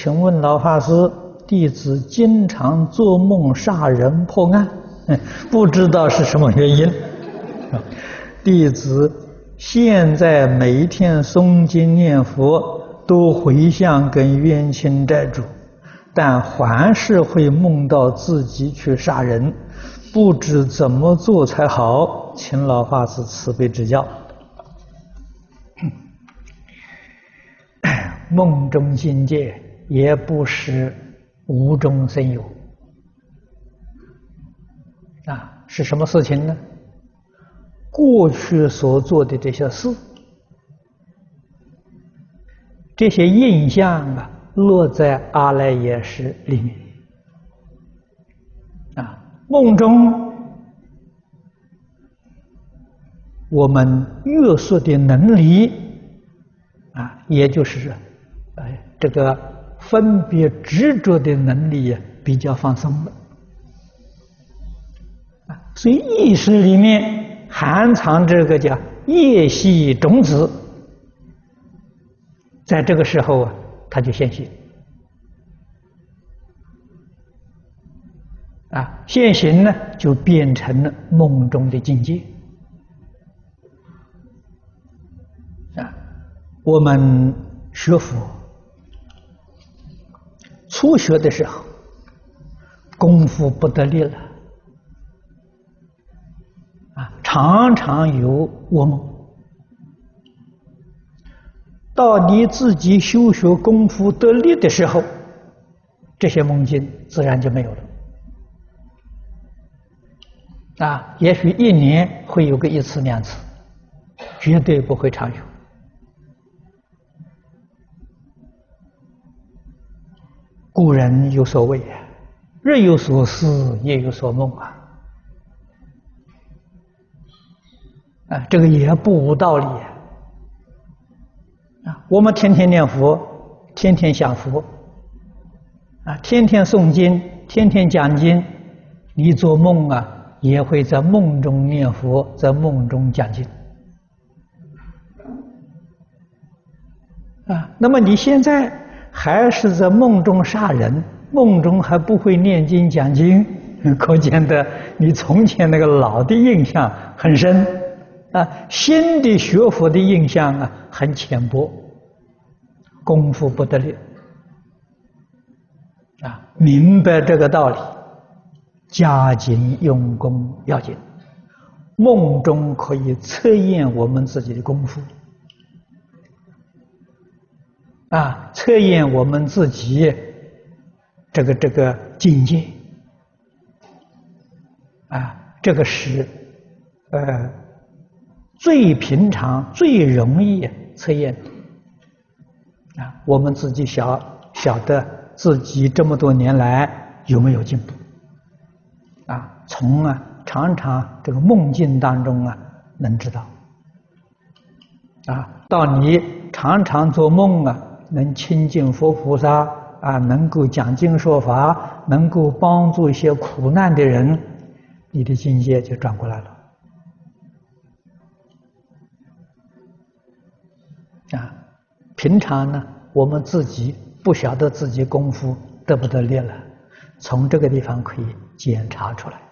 请问老法师，弟子经常做梦杀人破案，不知道是什么原因。弟子现在每一天诵经念佛，都回向跟冤亲债主，但还是会梦到自己去杀人，不知怎么做才好，请老法师慈悲指教。梦中境界也不是无中生有啊，是什么事情呢？过去所做的这些事，这些印象啊，落在阿赖耶识里面啊。梦中我们约束的能力啊，也就是。哎，这个分别执着的能力，比较放松了啊，所以意识里面含藏这个叫业系种子，在这个时候啊，它就现行啊，现行呢，就变成了梦中的境界啊，我们学佛。初学的时候，功夫不得力了，啊，常常有噩梦。到你自己修学功夫得力的时候，这些梦境自然就没有了。啊，也许一年会有个一次两次，绝对不会常有。古人有所谓啊，日有所思，夜有所梦啊，啊，这个也不无道理啊。我们天天念佛，天天想佛，啊，天天诵经，天天讲经，你做梦啊，也会在梦中念佛，在梦中讲经，啊，那么你现在。还是在梦中杀人，梦中还不会念经讲经，可见得你从前那个老的印象很深啊，新的学佛的印象啊很浅薄，功夫不得力啊！明白这个道理，加紧用功要紧，梦中可以测验我们自己的功夫。啊，测验我们自己这个这个境界啊，这个是呃最平常、最容易测验的啊。我们自己晓晓得自己这么多年来有没有进步啊？从啊常常这个梦境当中啊能知道啊，到你常常做梦啊。能亲近佛菩萨啊，能够讲经说法，能够帮助一些苦难的人，你的境界就转过来了。啊，平常呢，我们自己不晓得自己功夫得不得力了，从这个地方可以检查出来。